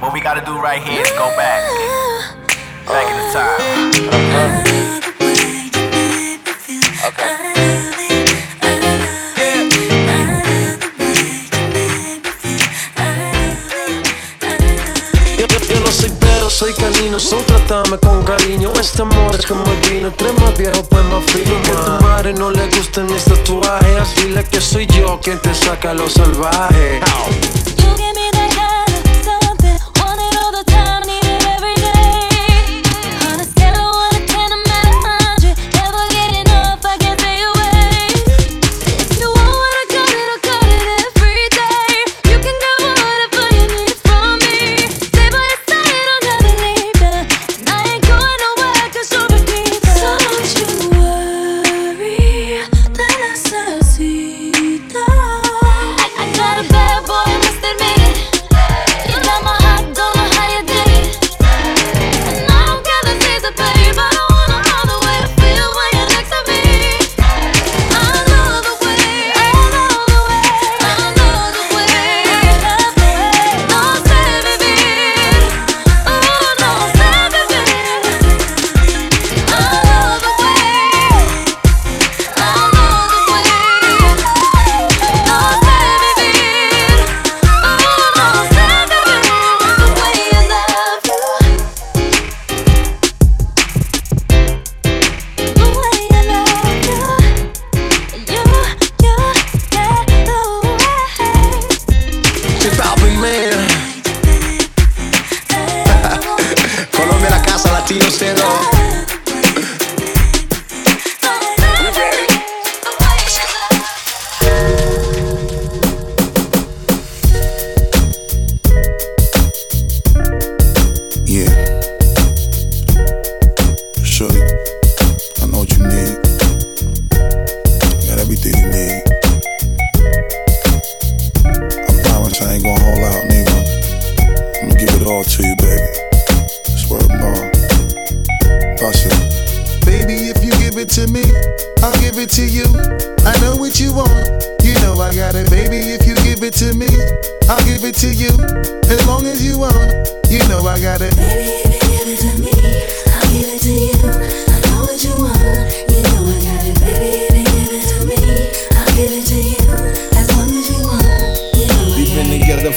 What we gotta do right here is go back. Back in the time. Okay. Yo no soy pero, soy canino, so tratame con cariño Este amor es como el vino, entre más viejo pues más fino Que a tu madre no le gusten mis tatuajes Dile que soy yo quien te saca lo salvaje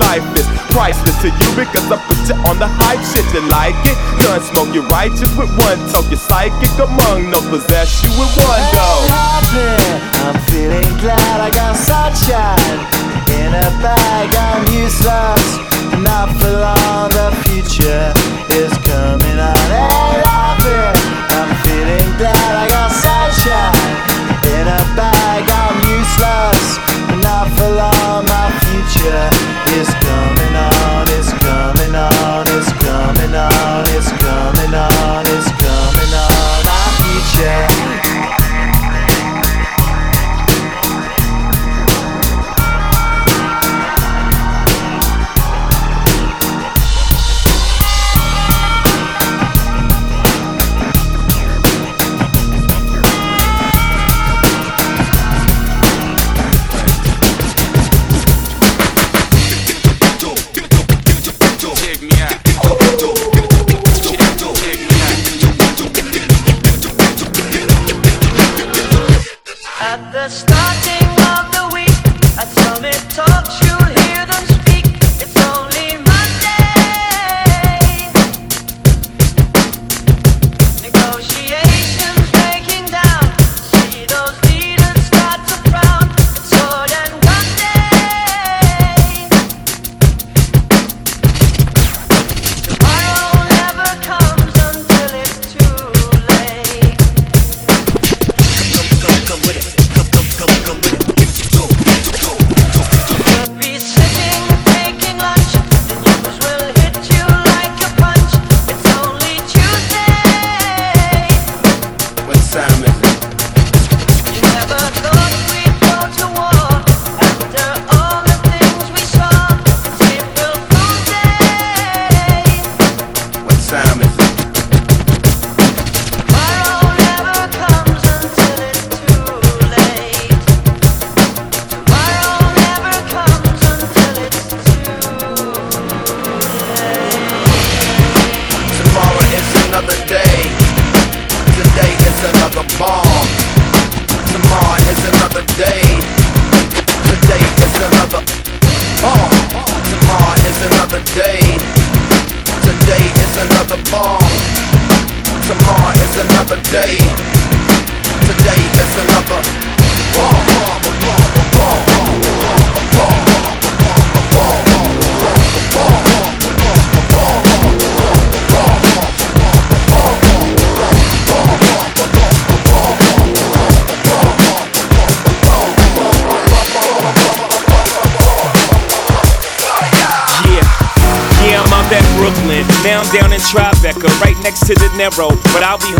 life is. Priceless to you because I put you on the hype shit. You like it? Gun smoke, you're righteous with one talk. You're psychic among no possess you with one though. I'm feeling glad I got sunshine in a bag. I'm useless, not for long. The future is coming on. Hey, I'm feeling glad I got sunshine in a bag. I'm useless, not for long. Next to the Narrow. But I'll be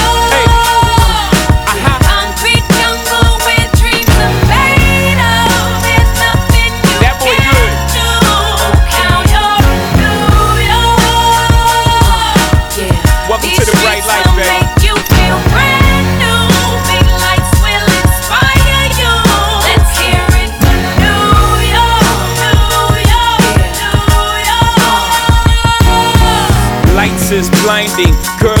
Blinding.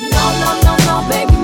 No, no, no, no, baby,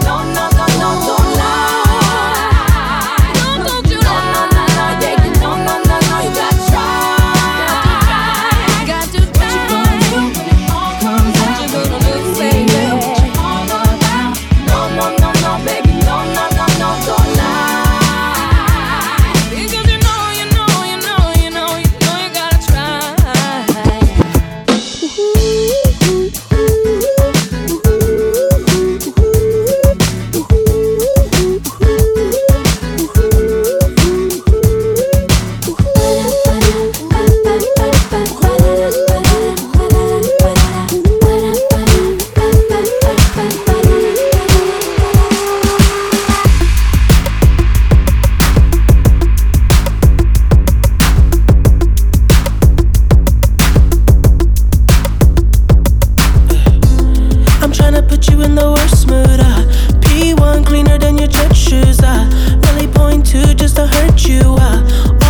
you. Uh.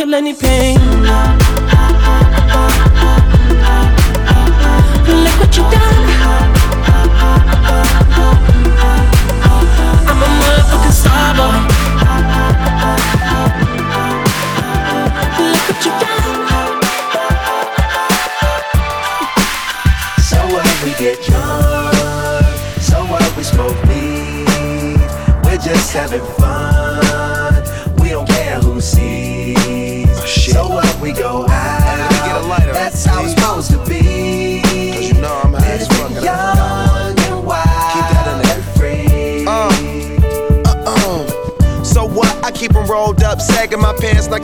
Kill any pain. Look what you done.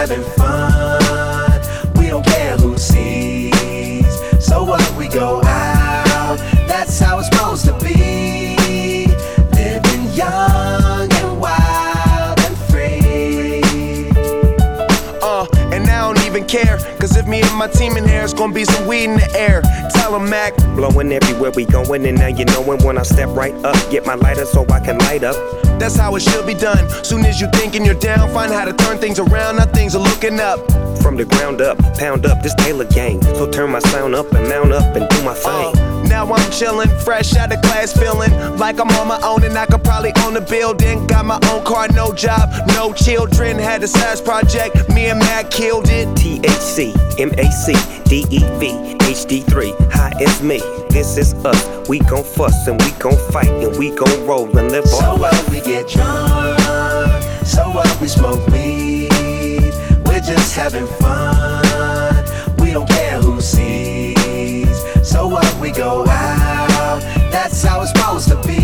We're having fun. We don't care who sees. So what we go out. That's how it's supposed to be. Living young and wild and free. Uh, and I don't even care. Cause if me and my team in here, it's gonna be some weed in the air. Tell 'em, Mac. Blowing everywhere we going, and now you knowin' when I step right up. Get my lighter so I can light up. That's how it should be done. Soon as you thinking you're down, find how to turn things around. Now things are looking up. From the ground up, pound up this Taylor gang. So turn my sound up and mount up and do my uh, thing. Now I'm chillin', fresh out of class, feeling like I'm on my own and I could probably own a building. Got my own car, no job, no children. Had a size project, me and Mac killed it. THC, MAC, DEV, HD3, hi, it's me. This is us. We gon' fuss and we gon' fight and we gon' roll and live So on. what we get drunk, so what we smoke weed. We're just having fun. We don't care who sees. So what we go out. That's how it's supposed to be.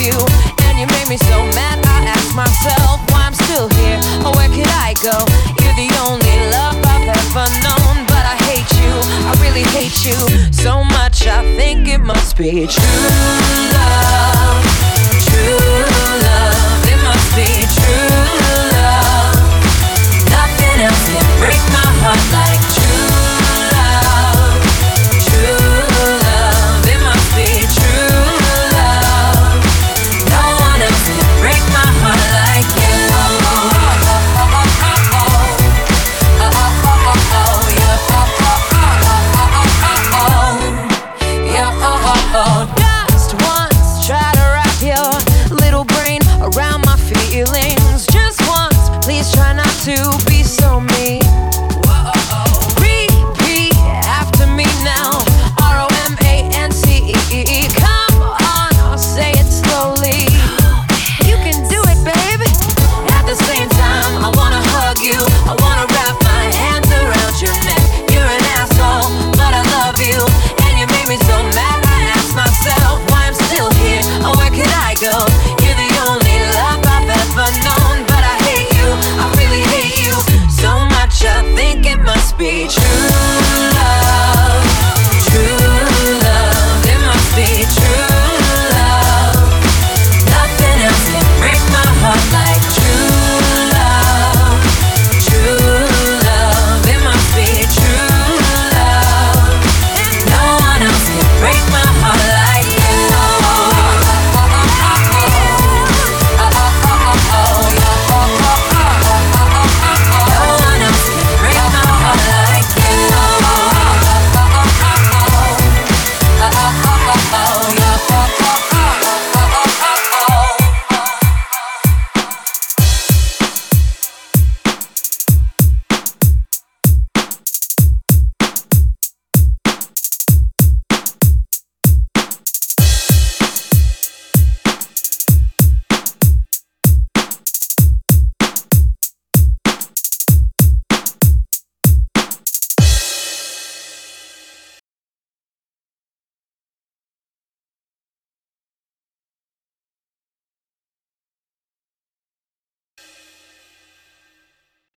You. And you made me so mad, I ask myself why I'm still here. Or where could I go? You're the only love I've ever known. But I hate you, I really hate you so much. I think it must be true love. True love, it must be true love. Nothing else can break my heart like